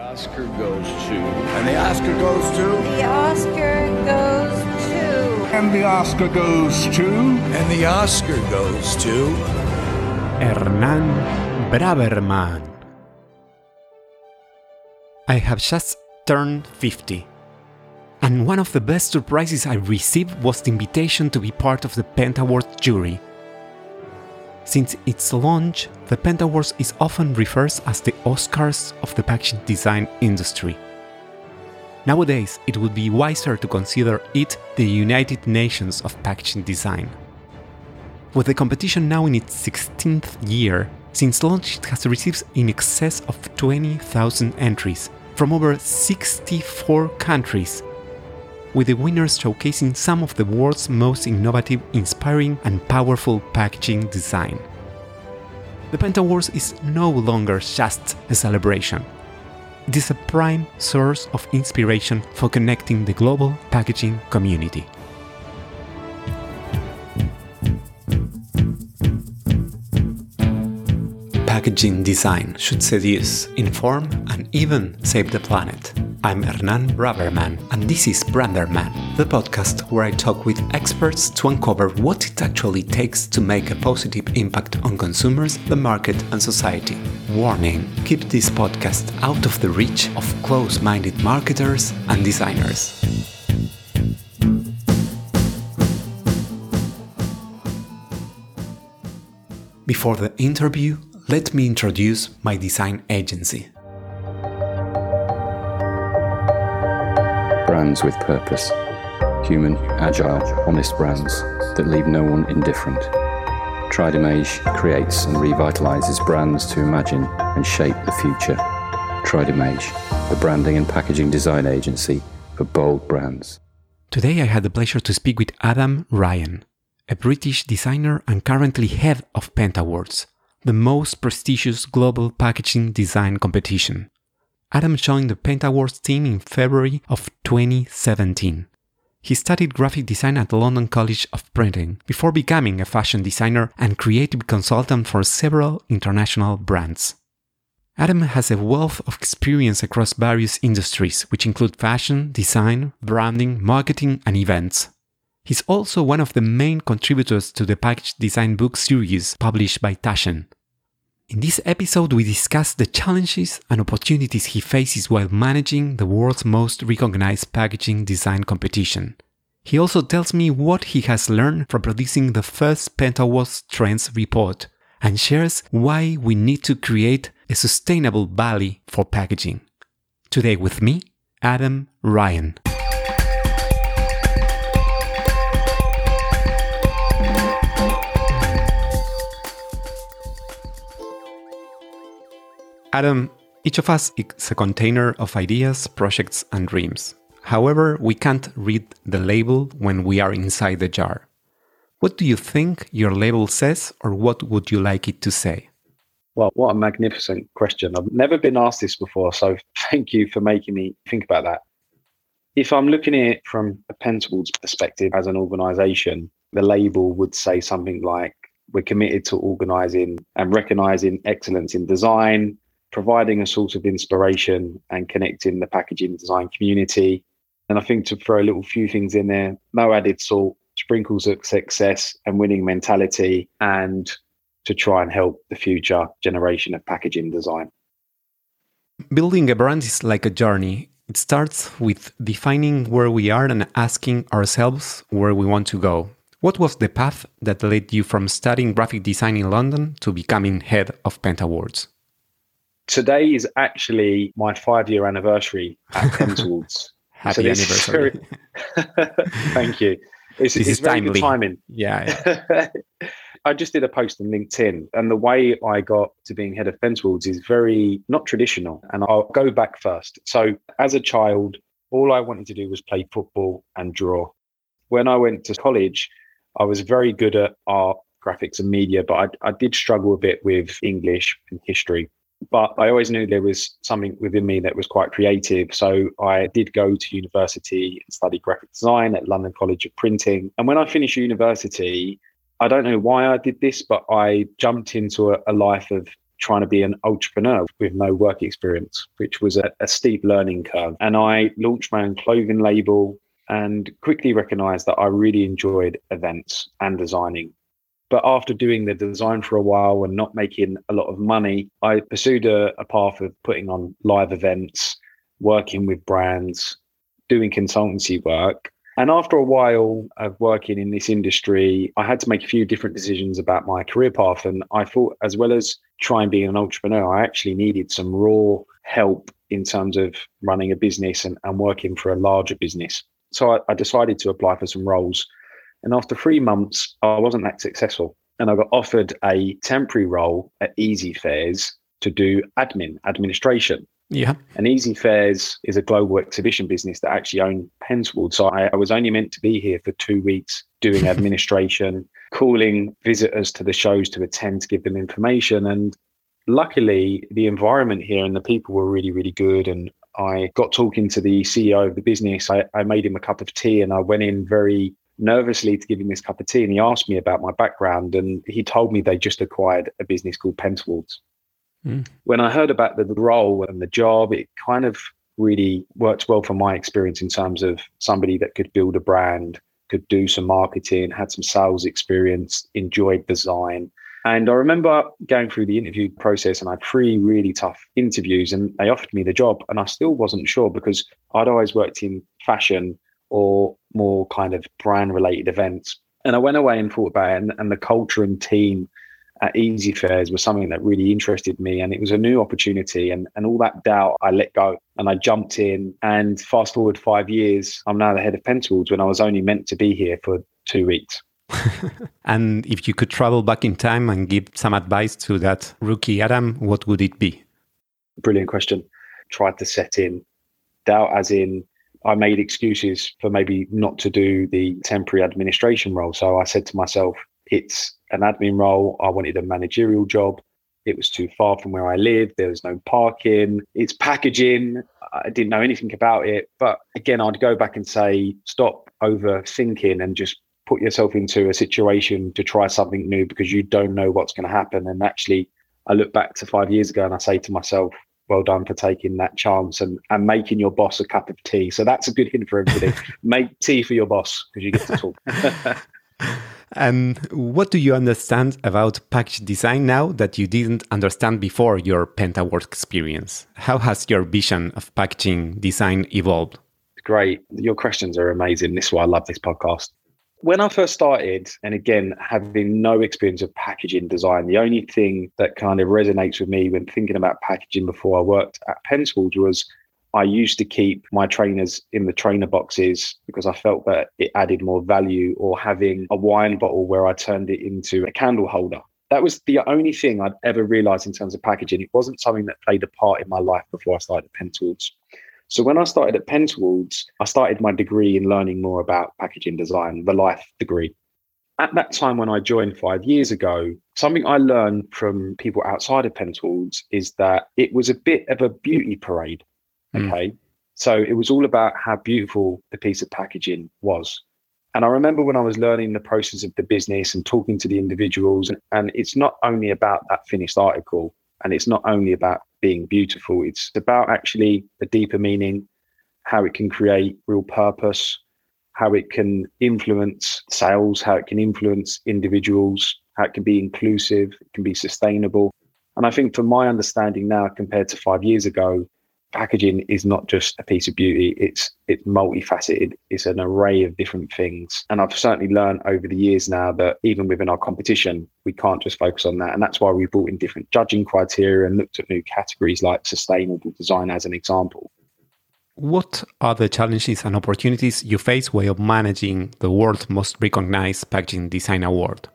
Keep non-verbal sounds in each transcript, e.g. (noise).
Oscar goes to. And the Oscar goes to. The Oscar goes to. And the Oscar goes to. And the Oscar goes to. Hernán Braverman. I have just turned 50. And one of the best surprises I received was the invitation to be part of the Pentawards jury. Since its launch, the Pentawards is often referred as the Oscars of the packaging design industry. Nowadays, it would be wiser to consider it the United Nations of packaging design. With the competition now in its 16th year, since launch it has received in excess of 20,000 entries from over 64 countries with the winners showcasing some of the world's most innovative, inspiring, and powerful packaging design. The Pentawards is no longer just a celebration. It is a prime source of inspiration for connecting the global packaging community. Packaging design should seduce, inform, and even save the planet. I'm Hernán Braverman, and this is Branderman, the podcast where I talk with experts to uncover what it actually takes to make a positive impact on consumers, the market, and society. Warning keep this podcast out of the reach of close minded marketers and designers. Before the interview, let me introduce my design agency. Brands with purpose. Human, agile, honest brands that leave no one indifferent. Tridimage creates and revitalizes brands to imagine and shape the future. Tridimage, the branding and packaging design agency for bold brands. Today I had the pleasure to speak with Adam Ryan, a British designer and currently head of Pentawards, the most prestigious global packaging design competition. Adam joined the Pentawards team in February of 2017. He studied graphic design at the London College of Printing before becoming a fashion designer and creative consultant for several international brands. Adam has a wealth of experience across various industries, which include fashion, design, branding, marketing, and events. He's also one of the main contributors to the package design book series published by Taschen. In this episode, we discuss the challenges and opportunities he faces while managing the world's most recognized packaging design competition. He also tells me what he has learned from producing the first Pentawards Trends report and shares why we need to create a sustainable valley for packaging. Today with me, Adam Ryan. Adam, each of us is a container of ideas, projects, and dreams. However, we can't read the label when we are inside the jar. What do you think your label says, or what would you like it to say? Well, what a magnificent question. I've never been asked this before, so (laughs) thank you for making me think about that. If I'm looking at it from a Pentawards perspective as an organization, the label would say something like we're committed to organizing and recognizing excellence in design, providing a source of inspiration and connecting the packaging design community. And I think to throw a little few things in there, no added salt, sprinkles of success and winning mentality, and to try and help the future generation of packaging design. Building a brand is like a journey. It starts with defining where we are and asking ourselves where we want to go. What was the path that led you from studying graphic design in London to becoming head of Pentawards? Today is actually my five year anniversary at (laughs) Pentawards. Happy so anniversary. Very... (laughs) Thank you. It's, this it's very timely. good timing. Yeah. yeah. (laughs) I just did a post on LinkedIn, and the way I got to being head of Pentawards is very not traditional. And I'll go back first. So, as a child, all I wanted to do was play football and draw. When I went to college, I was very good at art, graphics, and media, but I, I did struggle a bit with English and history. But I always knew there was something within me that was quite creative. So I did go to university and study graphic design at London College of Printing. And when I finished university, I don't know why I did this, but I jumped into a, a life of trying to be an entrepreneur with no work experience, which was a, a steep learning curve. And I launched my own clothing label and quickly recognized that I really enjoyed events and designing. But after doing the design for a while and not making a lot of money, I pursued a, a path of putting on live events, working with brands, doing consultancy work. And after a while of working in this industry, I had to make a few different decisions about my career path. And I thought, as well as trying being an entrepreneur, I actually needed some raw help in terms of running a business and, and working for a larger business. So I, I decided to apply for some roles. And after three months, I wasn't that successful. And I got offered a temporary role at Easyfairs to do admin, administration. Yeah. And Easyfairs is a global exhibition business that actually own Pentawards. So I, I was only meant to be here for two weeks doing (laughs) administration, calling visitors to the shows to attend to give them information. And luckily, the environment here and the people were really, really good. And I got talking to the CEO of the business. I, I made him a cup of tea and I went in very nervously to give him this cup of tea. And he asked me about my background. And he told me they just acquired a business called Pentawards. Mm. When I heard about the role and the job, it kind of really worked well for my experience in terms of somebody that could build a brand, could do some marketing, had some sales experience, enjoyed design. And I remember going through the interview process and I had three really tough interviews and they offered me the job. And I still wasn't sure because I'd always worked in fashion or more kind of brand related events. And I went away and thought about it and, and the culture and team at Easyfairs was something that really interested me and it was a new opportunity and, and all that doubt I let go and I jumped in and fast forward five years, I'm now the head of Pentawards when I was only meant to be here for two weeks. (laughs) and if you could travel back in time and give some advice to that rookie Adam, what would it be? Brilliant question. Tried to set in doubt as in I made excuses for maybe not to do the temporary administration role. So I said to myself, it's an admin role. I wanted a managerial job. It was too far from where I lived. There was no parking. It's packaging. I didn't know anything about it. But again, I'd go back and say, stop overthinking and just put yourself into a situation to try something new because you don't know what's going to happen. And actually, I look back to five years ago and I say to myself, well done for taking that chance and, and making your boss a cup of tea. So that's a good hint for everybody. (laughs) Make tea for your boss because you get to talk. And (laughs) um, what do you understand about package design now that you didn't understand before your Pentawards experience? How has your vision of packaging design evolved? Great. Your questions are amazing. This is why I love this podcast. When I first started, and again, having no experience of packaging design, the only thing that kind of resonates with me when thinking about packaging before I worked at Pentawards was I used to keep my trainers in the trainer boxes because I felt that it added more value, or having a wine bottle where I turned it into a candle holder. That was the only thing I'd ever realized in terms of packaging. It wasn't something that played a part in my life before I started at Pentawards. So when I started at Pentawards, I started my degree in learning more about packaging design, the life degree. At that time when I joined five years ago, something I learned from people outside of Pentawards is that it was a bit of a beauty parade. Mm. Okay. Mm. So it was all about how beautiful the piece of packaging was. And I remember when I was learning the process of the business and talking to the individuals, and, and it's not only about that finished article and it's not only about being beautiful, it's about actually a deeper meaning, how it can create real purpose, how it can influence sales, how it can influence individuals, how it can be inclusive, it can be sustainable. And I think from my understanding now compared to five years ago, packaging is not just a piece of beauty it's it's multifaceted. It's an array of different things. And i've certainly learned over the years now that even within our competition we can't just focus on that. And that's why we brought in different judging criteria and looked at new categories like sustainable design as an example. What are the challenges and opportunities you face while managing the world's most recognized packaging design award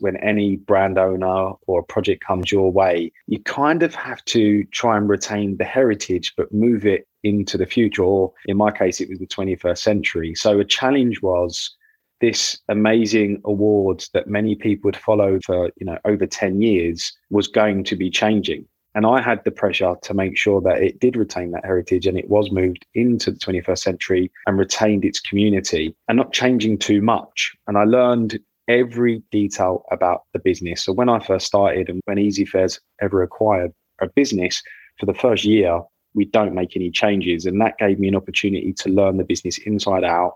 when any brand owner or project comes your way, you kind of have to try and retain the heritage, but move it into the future. Or in my case, it was the 21st century. So a challenge was this amazing award that many people had followed for you know over 10 years was going to be changing and i had the pressure to make sure that it did retain that heritage and it was moved into the 21st century and retained its community and not changing too much and i learned every detail about the business. So when I first started and when Easyfairs ever acquired a business, for the first year, we don't make any changes. And that gave me an opportunity to learn the business inside out.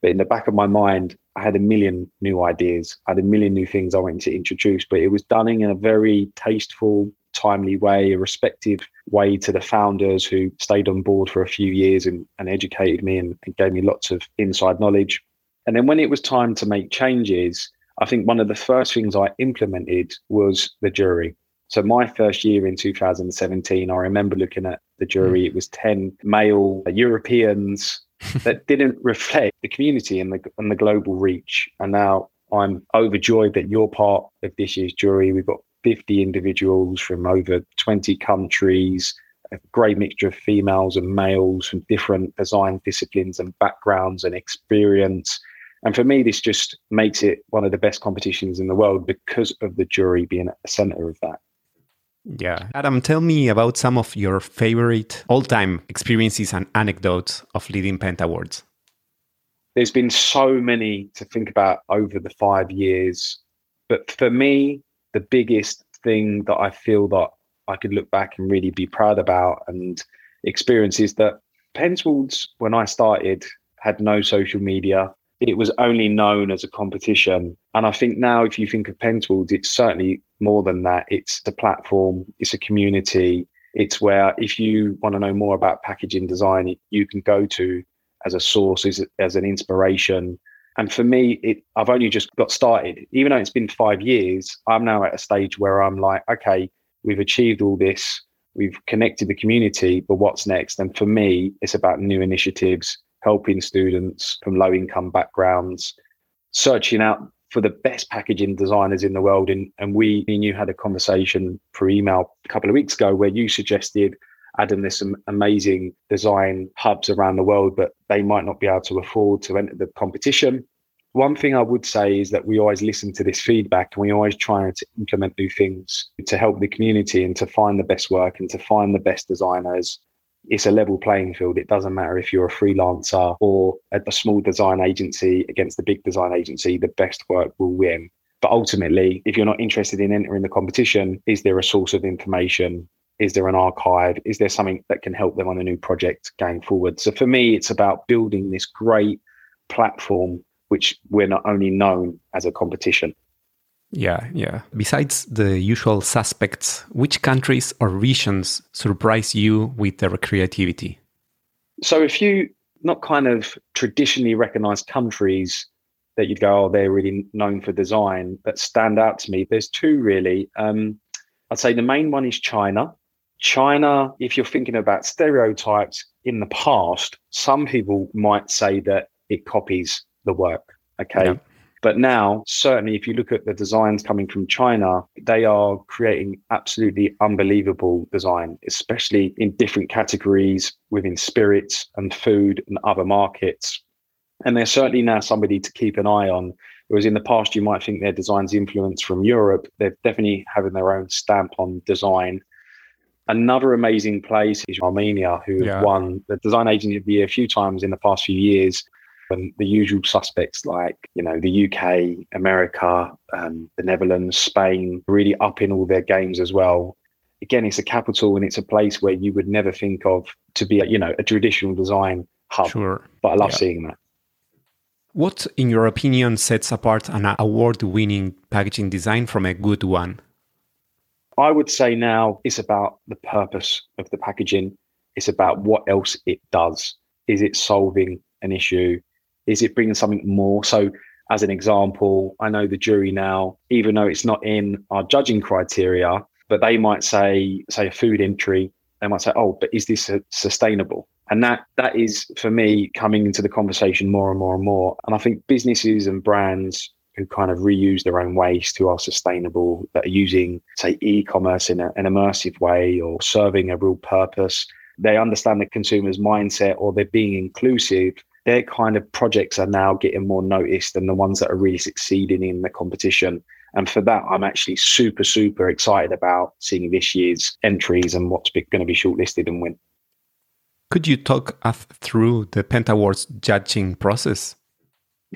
But in the back of my mind, I had a million new ideas. I had a million new things I wanted to introduce, but it was done in a very tasteful, timely way, a respective way to the founders who stayed on board for a few years and, and educated me and, and gave me lots of inside knowledge. And then when it was time to make changes, I think one of the first things I implemented was the jury. So my first year in 2017, I remember looking at the jury. Mm. It was 10 male Europeans (laughs) that didn't reflect the community and the and the global reach. And now I'm overjoyed that you're part of this year's jury. We've got 50 individuals from over 20 countries, a great mixture of females and males from different design disciplines and backgrounds and experience. And for me, this just makes it one of the best competitions in the world because of the jury being at the center of that. Yeah. Adam, tell me about some of your favorite all time experiences and anecdotes of leading Pentawards. There's been so many to think about over the five years. But for me, the biggest thing that I feel that I could look back and really be proud about and experience is that Pentawards, when I started, had no social media it was only known as a competition. And I think now, if you think of Pentaward, it's certainly more than that. It's the platform, it's a community. It's where if you want to know more about packaging design, you can go to as a source, as, as an inspiration. And for me, it I've only just got started. Even though it's been five years, I'm now at a stage where I'm like, okay, we've achieved all this, we've connected the community, but what's next? And for me, it's about new initiatives helping students from low income backgrounds, searching out for the best packaging designers in the world. And, and we and you had a conversation for email a couple of weeks ago where you suggested, Adam, there's some amazing design hubs around the world, but they might not be able to afford to enter the competition. One thing I would say is that we always listen to this feedback and we always try to implement new things to help the community and to find the best work and to find the best designers it's a level playing field. It doesn't matter if you're a freelancer or a, a small design agency against the big design agency, the best work will win. But ultimately, if you're not interested in entering the competition, is there a source of information? Is there an archive? Is there something that can help them on a new project going forward? So for me, it's about building this great platform, which we're not only known as a competition. Yeah, yeah. Besides the usual suspects, which countries or regions surprise you with their creativity? So, a few not kind of traditionally recognized countries that you'd go, oh, they're really known for design that stand out to me. There's two really. Um, I'd say the main one is China. China, if you're thinking about stereotypes in the past, some people might say that it copies the work. Okay. Yeah. But now, certainly, if you look at the designs coming from China, they are creating absolutely unbelievable design, especially in different categories within spirits and food and other markets. And they're certainly now somebody to keep an eye on. Whereas in the past, you might think their design's influence from Europe. They're definitely having their own stamp on design. Another amazing place is Armenia, who yeah. have won the Design Agency of the Year a few times in the past few years and the usual suspects like you know the UK, America, um, the Netherlands, Spain, really up in all their games as well. Again, it's a capital and it's a place where you would never think of to be a, you know a traditional design hub. Sure, but I love yeah. seeing that. What, in your opinion, sets apart an award-winning packaging design from a good one? I would say now it's about the purpose of the packaging. It's about what else it does. Is it solving an issue? Is it bringing something more? So, as an example, I know the jury now, even though it's not in our judging criteria, but they might say, say a food entry, they might say, oh, but is this sustainable? And that that is for me coming into the conversation more and more and more. And I think businesses and brands who kind of reuse their own waste, who are sustainable, that are using, say, e-commerce in a, an immersive way or serving a real purpose, they understand the consumer's mindset or they're being inclusive their kind of projects are now getting more noticed than the ones that are really succeeding in the competition. And for that, I'm actually super, super excited about seeing this year's entries and what's going to be shortlisted and win. Could you talk us through the Pentawards judging process?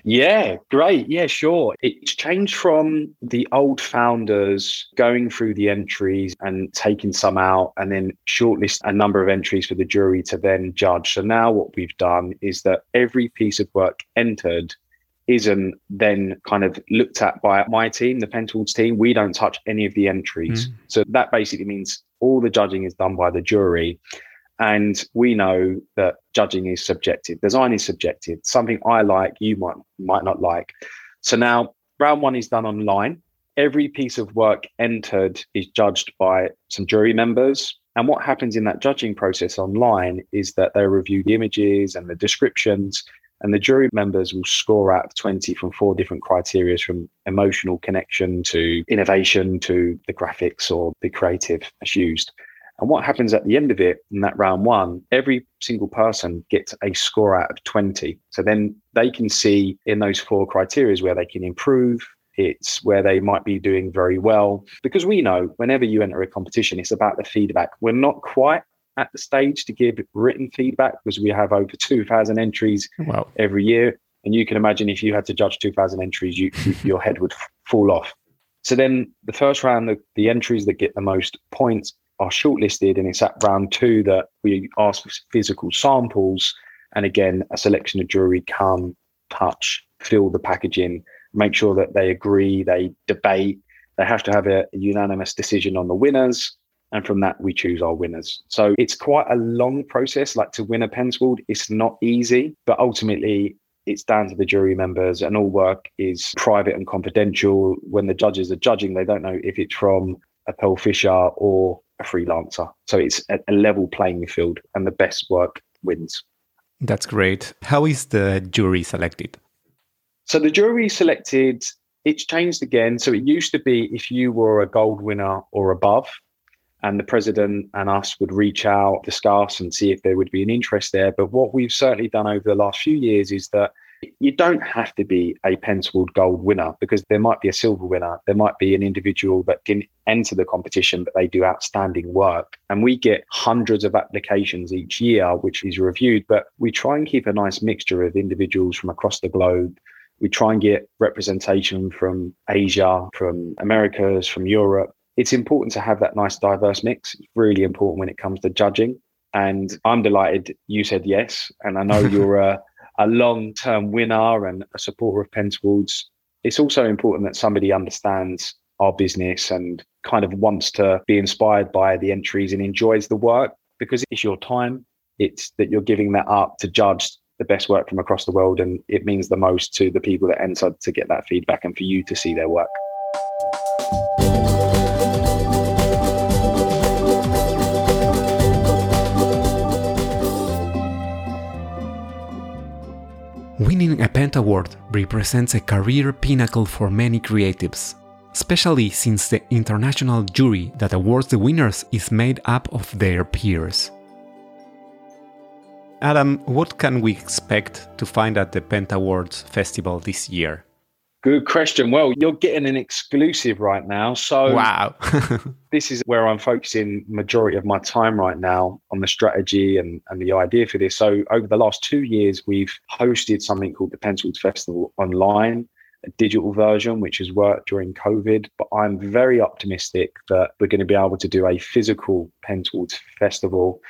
Yeah, great. Yeah, sure. It's changed from the old founders going through the entries and taking some out and then shortlist a number of entries for the jury to then judge. So now what we've done is that every piece of work entered isn't then kind of looked at by my team, the Pentawards team. We don't touch any of the entries. Mm. So that basically means all the judging is done by the jury. And we know that judging is subjective. Design is subjective. Something I like, you might might not like. So now round one is done online. Every piece of work entered is judged by some jury members. And what happens in that judging process online is that they review the images and the descriptions, and the jury members will score out of 20 from four different criteria from emotional connection to innovation to the graphics or the creative as used. And what happens at the end of it in that round one, every single person gets a score out of 20. So then they can see in those four criteria where they can improve. It's where they might be doing very well. Because we know whenever you enter a competition, it's about the feedback. We're not quite at the stage to give written feedback because we have over 2,000 entries Wow. every year. And you can imagine if you had to judge 2,000 entries, you, you, (laughs) your head would fall off. So then the first round, the, the entries that get the most points are shortlisted, and it's at round two that we ask for physical samples. And again, a selection of jury come, touch, feel the packaging, make sure that they agree, they debate. They have to have a, unanimous decision on the winners. And from that, we choose our winners. So it's quite a long process. Like to win a Pentaward, it's not easy, but ultimately, it's down to the jury members, and all work is private and confidential. When the judges are judging, they don't know if it's from a Pearlfisher or a freelancer. So it's a, a level playing field, and the best work wins. That's great. How is the jury selected? So the jury selected, it's changed again. So it used to be if you were a gold winner or above, and the president and us would reach out, discuss, and see if there would be an interest there. But what we've certainly done over the last few years is that you don't have to be a Pentaward Gold winner because there might be a silver winner. There might be an individual that can enter the competition, but they do outstanding work. And we get hundreds of applications each year, which is reviewed. But we try and keep a nice mixture of individuals from across the globe. We try and get representation from Asia, from Americas, from Europe. It's important to have that nice diverse mix. It's really important when it comes to judging. And I'm delighted you said yes. And I know (laughs) you're a a long term winner and a supporter of Pentawards. It's also important that somebody understands our business and kind of wants to be inspired by the entries and enjoys the work because it's your time. It's that you're giving that up to judge the best work from across the world. And it means the most to the people that enter to get that feedback and for you to see their work. Winning a Pentaward represents a career pinnacle for many creatives, especially since the international jury that awards the winners is made up of their peers. Adam, what can we expect to find at the Pentawards Festival this year? Good question. Well, you're getting an exclusive right now. So Wow! (laughs) this is where I'm focusing majority of my time right now on the strategy and, and the idea for this. So over the last two years, we've hosted something called the Pentawards Festival online, a digital version, which has worked during COVID. But I'm very optimistic that we're going to be able to do a physical Pentawards Festival.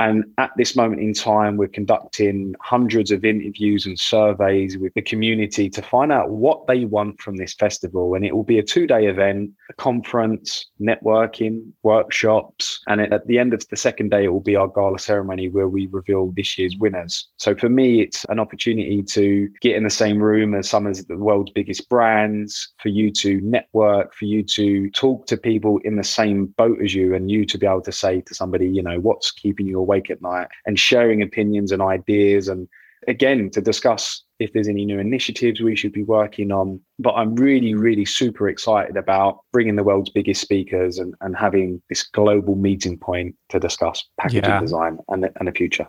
And at this moment in time, we're conducting hundreds of interviews and surveys with the community to find out what they want from this festival. And it will be a two day event, a conference, networking, workshops. And at the end of the second day, it will be our gala ceremony where we reveal this year's winners. So for me, it's an opportunity to get in the same room as some of the world's biggest brands, for you to network, for you to talk to people in the same boat as you, and you to be able to say to somebody, you know, what's keeping you awake at night and sharing opinions and ideas and again to discuss if there's any new initiatives we should be working on but i'm really really super excited about bringing the world's biggest speakers and, and having this global meeting point to discuss packaging Yeah. design and the, and the future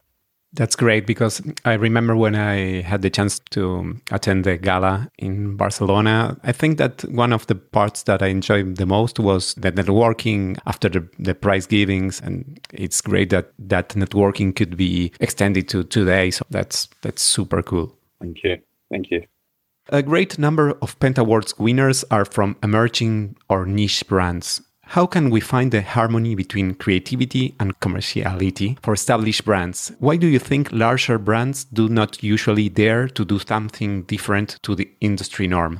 That's great because I remember when I had the chance to attend the gala in Barcelona. I think that one of the parts that I enjoyed the most was the networking after the, the prize givings, and it's great that that networking could be extended to today. So that's that's super cool. thank you thank you A great number of Pentawards winners are from emerging or niche brands. How can we find the harmony between creativity and commerciality for established brands? Why do you think larger brands do not usually dare to do something different to the industry norm?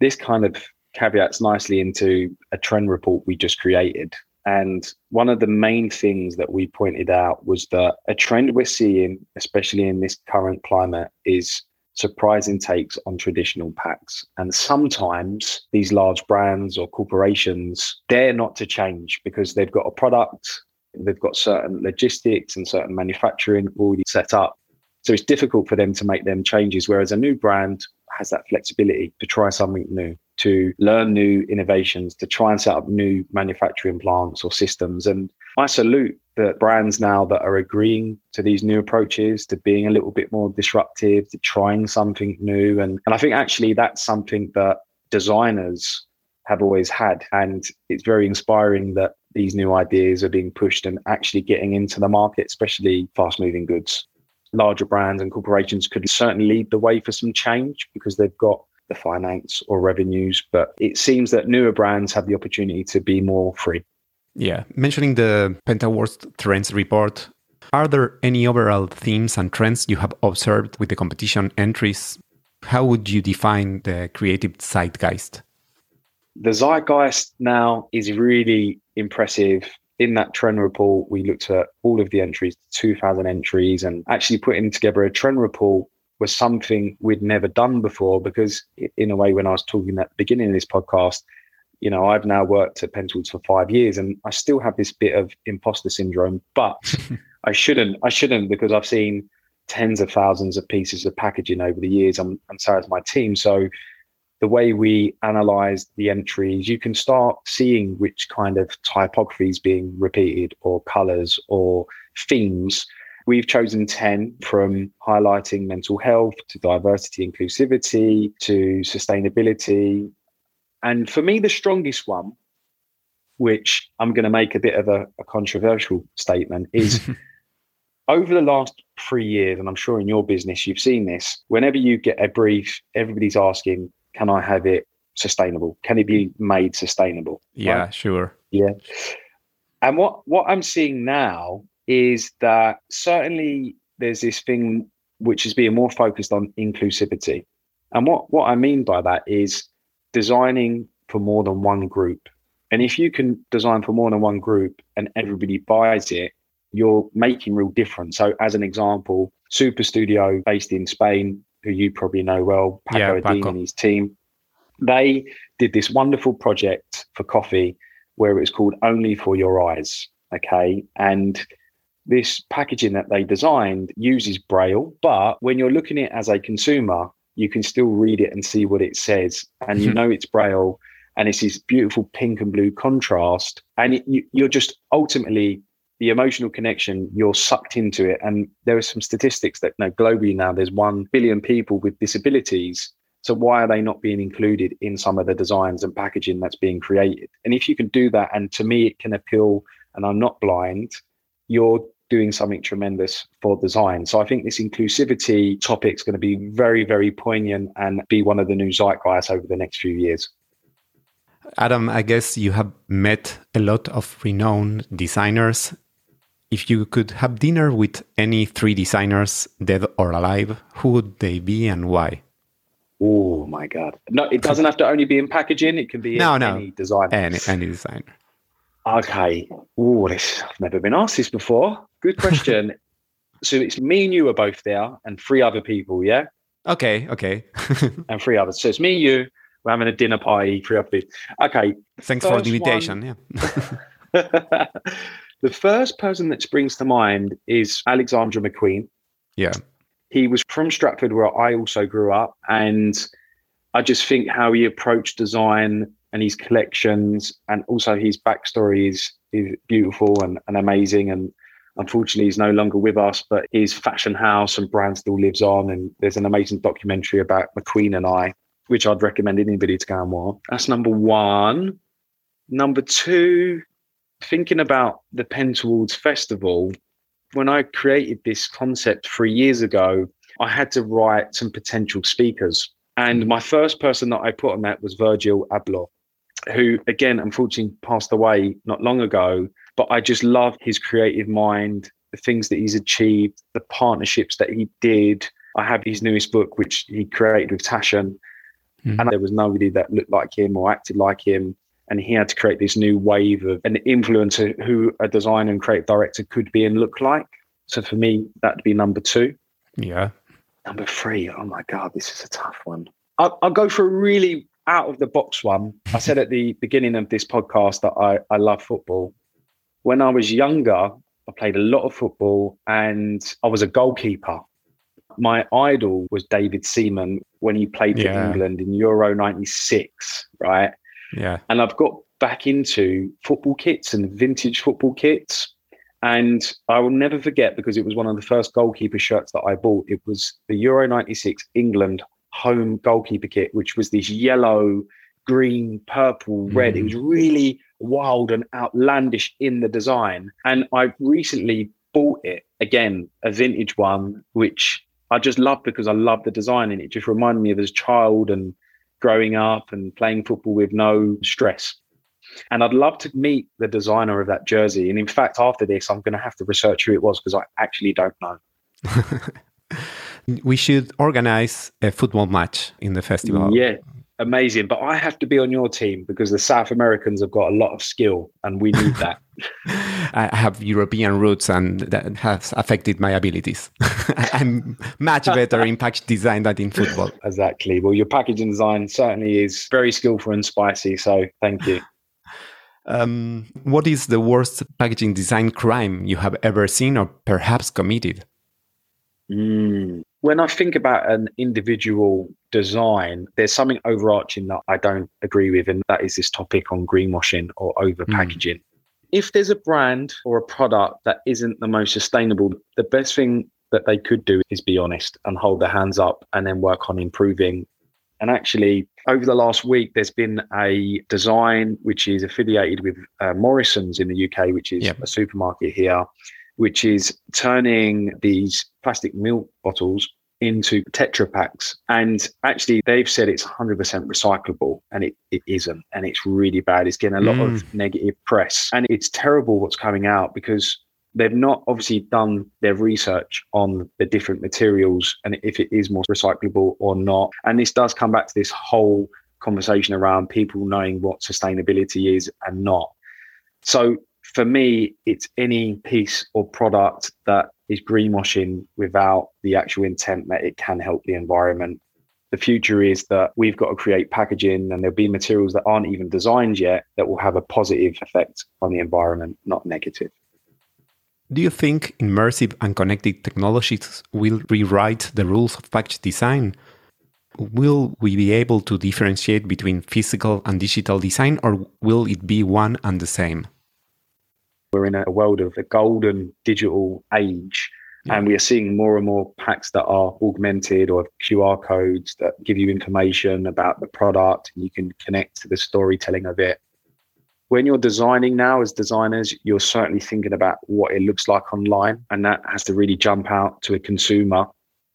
This kind of caveats nicely into a trend report we just created. And one of the main things that we pointed out was that a trend we're seeing, especially in this current climate, is surprising takes on traditional packs. And sometimes these large brands or corporations dare not to change because they've got a product, they've got certain logistics and certain manufacturing already set up. So it's difficult for them to make them changes. Whereas a new brand has that flexibility to try something new, to learn new innovations, to try and set up new manufacturing plants or systems. And I salute the brands now that are agreeing to these new approaches, to being a little bit more disruptive, to trying something new. And, and I think actually that's something that designers have always had. And it's very inspiring that these new ideas are being pushed and actually getting into the market, especially fast moving goods. Larger brands and corporations could certainly lead the way for some change because they've got the finance or revenues. But it seems that newer brands have the opportunity to be more free. Yeah, mentioning the Pentawards Trends report, are there any overall themes and trends you have observed with the competition entries? How would you define the creative zeitgeist? The zeitgeist now is really impressive. In that trend report, we looked at all of the entries, 2,000 entries, and actually putting together a trend report was something we'd never done before because, in a way, when I was talking at the beginning of this podcast, you know, I've now worked at Pentawards for five years and I still have this bit of imposter syndrome, but (laughs) I shouldn't, I shouldn't because I've seen tens of thousands of pieces of packaging over the years and, and so has my team. So the way we analyze the entries, you can start seeing which kind of typography is being repeated or colors or themes. We've chosen 10 from highlighting mental health to diversity, inclusivity to sustainability, and for me, the strongest one, which I'm going to make a bit of a, a controversial statement, is (laughs) over the last three years, and I'm sure in your business you've seen this, whenever you get a brief, everybody's asking, can I have it sustainable? Can it be made sustainable? Yeah, right? sure. Yeah. And what, what I'm seeing now is that certainly there's this thing which is being more focused on inclusivity. And what, what I mean by that is designing for more than one group. And if you can design for more than one group and everybody buys it, you're making real difference. So, as an example, Super Studio, based in Spain, who you probably know well, Paco yeah, Dean and his team, they did this wonderful project for coffee where it was called Only for Your Eyes. Okay. And this packaging that they designed uses Braille, but when you're looking at it as a consumer, you can still read it and see what it says, and you mm-hmm. know it's braille, and it's this beautiful pink and blue contrast, and it, you, you're just ultimately the emotional connection you're sucked into it. And there are some statistics that you know globally now there's 1 billion people with disabilities. So why are they not being included in some of the designs and packaging that's being created? And if you can do that and to me it can appeal and i'm not blind you're doing something tremendous for design. So I think this inclusivity topic is going to be very, very poignant and be one of the new zeitgeists over the next few years. Adam, I guess you have met a lot of renowned designers. If you could have dinner with any three designers, dead or alive, who would they be and why? Oh my God. No, it doesn't have to only be in packaging, it can be no, no. any designer. Any, any designer. Okay. Oh, this I've never been asked this before. Good (laughs) question. so it's me and you are both there, and three other people. Yeah. Okay. Okay. (laughs) and three others. So it's me and you. We're having a dinner party. Three other people. Okay. Thanks for the invitation. One, yeah. (laughs) the first person that springs to mind is Alexander McQueen. Yeah. He was from Stratford, where I also grew up, and I just think how he approached design and his collections and also his backstory is, is beautiful and, and amazing. And unfortunately, he's no longer with us, but his fashion house and brand still lives on. And there's an amazing documentary about McQueen and I, which I'd recommend anybody to go and watch. That's number one. Number two, thinking about the Pentawards Festival, when I created this concept three years ago, I had to write some potential speakers And my first person that I put on that was Virgil Abloh, who again, unfortunately, passed away not long ago. But I just love his creative mind, the things that he's achieved, the partnerships that he did. I have his newest book, which he created with Taschen, Mhm. and there was nobody that looked like him or acted like him. And he had to create this new wave of an influencer who a designer and creative director could be and look like. So for me, that'd be number two. Yeah. Number three, oh my God, this is a tough one. I'll, I'll go for a really out of the box one. I said at the beginning of this podcast that I, I love football. When I was younger, I played a lot of football and I was a goalkeeper. My idol was David Seaman when he played for Yeah. England in Euro 96, right? Yeah. and I've got back into football kits and vintage football kits. And I will never forget because it was one of the first goalkeeper shirts that I bought. It was the Euro 96 England home goalkeeper kit, which was this yellow, green, purple, red. It hmm. was really wild and outlandish in the design. And I recently bought it again, a vintage one, which I just love because I love the design and it just reminded me of as a child and growing up and playing football with no stress. And I'd love to meet the designer of that jersey. And in fact, after this, I'm going to have to research who it was because I actually don't know. (laughs) We should organize a football match in the festival. Yeah, amazing. But I have to be on your team because the South Americans have got a lot of skill and we need that. (laughs) I have European roots and that has affected my abilities. (laughs) I'm much better in package design than in football. exactly. Well, your packaging design certainly is very skillful and spicy. So thank you. Um, what is the worst packaging design crime you have ever seen or perhaps committed? Mm. When I think about an individual design, there's something overarching that I don't agree with, and that is this topic on greenwashing or over packaging. If there's a brand or a product that isn't the most sustainable, the best thing that they could do is be honest and hold their hands up and then work on improving. And actually, over the last week, there's been a design which is affiliated with uh, Morrison's in the UK, which is Yep. a supermarket here, which is turning these plastic milk bottles into Tetra packs. And actually, they've said it's 100% recyclable, and it, it isn't. And it's really bad. It's getting a lot of mm. negative press. And it's terrible what's coming out because they've not obviously done their research on the different materials and if it is more recyclable or not. And this does come back to this whole conversation around people knowing what sustainability is and not. So for me, it's any piece or product that is greenwashing without the actual intent that it can help the environment. The future is that we've got to create packaging and there'll be materials that aren't even designed yet that will have a positive effect on the environment, not negative. Do you think immersive and connected technologies will rewrite the rules of package design? Will we be able to differentiate between physical and digital design, or will it be one and the same? We're in a world of the golden digital age, and we are seeing more and more packs that are augmented or QR codes that give you information about the product and you can connect to the storytelling of it. When you're designing now as designers, you're certainly thinking about what it looks like online, and that has to really jump out to a consumer.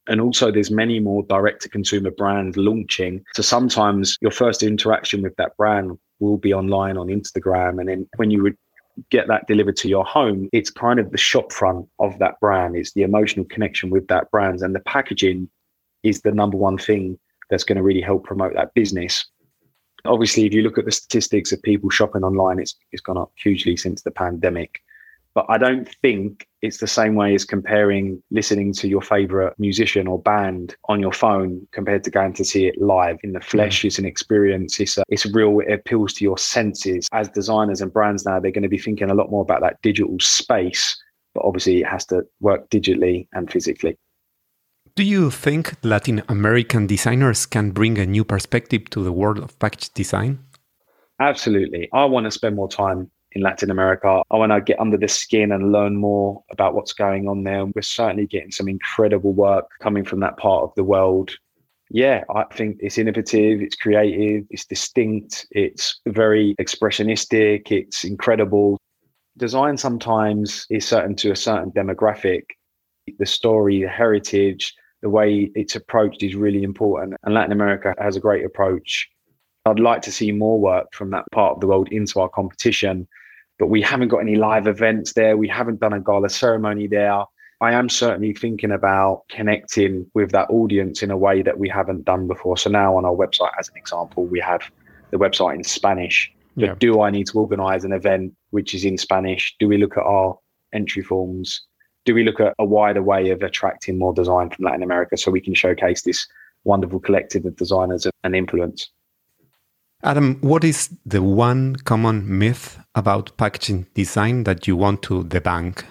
And also, there's many more direct to consumer brands launching. So sometimes your first interaction with that brand will be online on Instagram. And then when you would get that delivered to your home, it's kind of the shop front of that brand. It's the emotional connection with that brand. And the packaging is the number one thing that's going to really help promote that business. Obviously, if you look at the statistics of people shopping online, it's, it's gone up hugely since the pandemic. But I don't think it's the same way as comparing listening to your favorite musician or band on your phone compared to going to see it live in the flesh. It's an experience. It's a, it's real. It appeals to your senses. As designers and brands now, they're going to be thinking a lot more about that digital space. But obviously, it has to work digitally and physically. Do you think Latin American designers can bring a new perspective to the world of package design? Absolutely. I want to spend more time in Latin America. Oh, I want to get under the skin and learn more about what's going on there. We're certainly getting some incredible work coming from that part of the world. Yeah, I think it's innovative, it's creative, it's distinct, it's very expressionistic, it's incredible. Design sometimes is certain to a certain demographic. The story, the heritage, the way it's approached is really important. And Latin America has a great approach. I'd like to see more work from that part of the world into our competition, but we haven't got any live events there. We haven't done a gala ceremony there. I am certainly thinking about connecting with that audience in a way that we haven't done before. So now on our website, as an example, we have the website in Spanish. But Yeah. do I need to organize an event which is in Spanish? Do we look at our entry forms? Do we look at a wider way of attracting more design from Latin America so we can showcase this wonderful collective of designers and influence? Adam, what is the one common myth about packaging design that you want to debunk?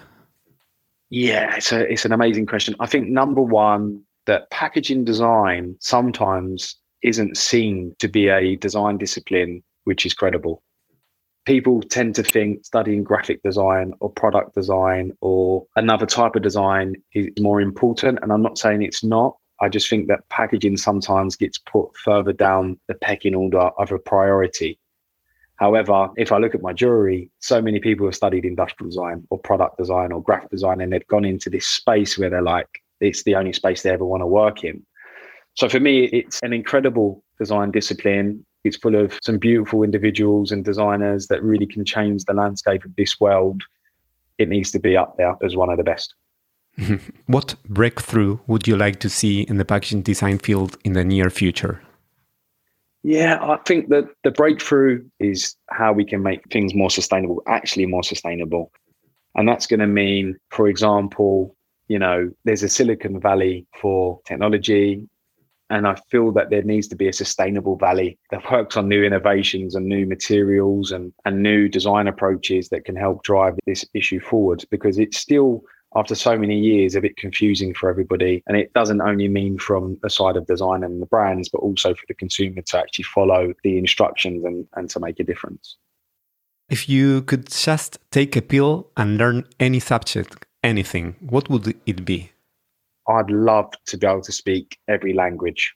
Yeah, it's a it's an amazing question. I think number one that packaging design sometimes isn't seen to be a design discipline which is credible. People tend to think studying graphic design or product design or another type of design is more important. And I'm not saying it's not. I just think that packaging sometimes gets put further down the pecking order of a priority. However, if I look at my jury, so many people have studied industrial design or product design or graphic design, and they've gone into this space where they're like, it's the only space they ever want to work in. So for me, it's an incredible design discipline. It's full of some beautiful individuals and designers that really can change the landscape of this world. It needs to be up there as one of the best. (laughs) What breakthrough would you like to see in the packaging design field in the near future? Yeah, I think that the breakthrough is how we can make things more sustainable, actually more sustainable. And that's going to mean, for example, you know, there's a Silicon Valley for technology. And I feel that there needs to be a sustainable valley that (laughs) works on new innovations and new materials and, and new design approaches that can help drive this issue forward because it's still after so many years a bit confusing for everybody. And it doesn't only mean from the side of design and the brands but also for the consumer to actually follow the instructions and, and to make a difference. If you could just take a pill and learn any subject, anything, what would it be? i'd love to be able to speak every language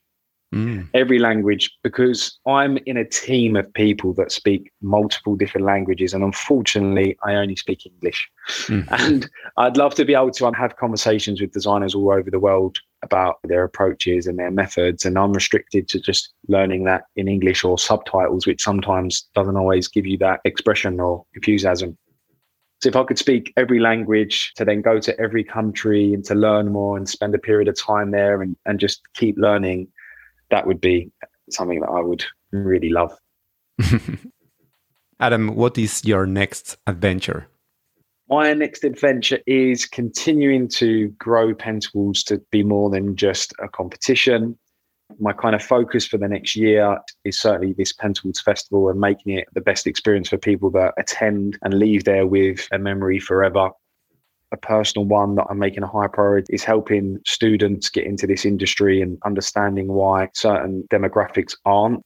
Mm. every language because I'm in a team of people that speak multiple different languages. And unfortunately, I only speak English. Mm. (laughs) And I'd love to be able to have conversations with designers all over the world about their approaches and their methods. And I'm restricted to just learning that in English or subtitles, which sometimes doesn't always give you that expression or enthusiasm. So if I could speak every language to then go to every country and to learn more and spend a period of time there and, and just keep learning, that would be something that I would really love. (laughs) Adam, what is your next adventure? My next adventure is continuing to grow Pentawards to be more than just a competition. My kind of focus for the next year is certainly this Pentawards Festival and making it the best experience for people that attend and leave there with a memory forever. A personal one that I'm making a high priority is helping students get into this industry and understanding why certain demographics aren't,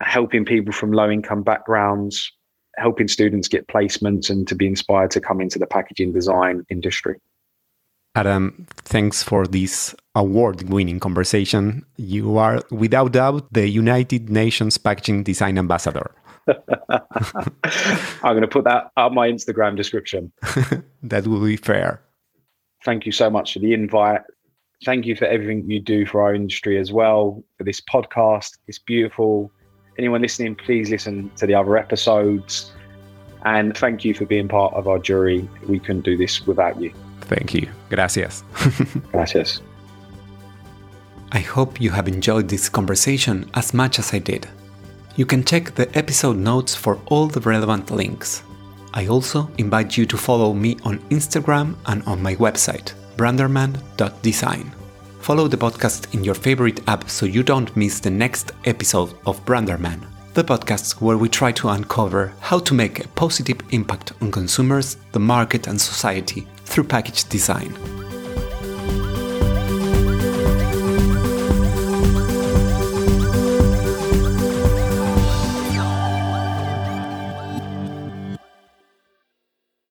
helping people from low income backgrounds, helping students get placements and to be inspired to come into the packaging design industry. Adam, thanks for this award winning conversation. You are, without doubt, the United Nations Packaging Design Ambassador. (laughs) (laughs) I'm going to put that on my Instagram description. (laughs) that will be fair. Thank you so much for the invite. Thank you for everything you do for our industry as well, for this podcast. It's beautiful. Anyone listening, please listen to the other episodes. And thank you for being part of our jury. We couldn't do this without you. Thank you. Gracias. Gracias. I hope you have enjoyed this conversation as much as I did. You can check the episode notes for all the relevant links. I also invite you to follow me on Instagram and on my website, branderman.design. Follow the podcast in your favorite app so you don't miss the next episode of Branderman, the podcast where we try to uncover how to make a positive impact on consumers, the market, and society through package design.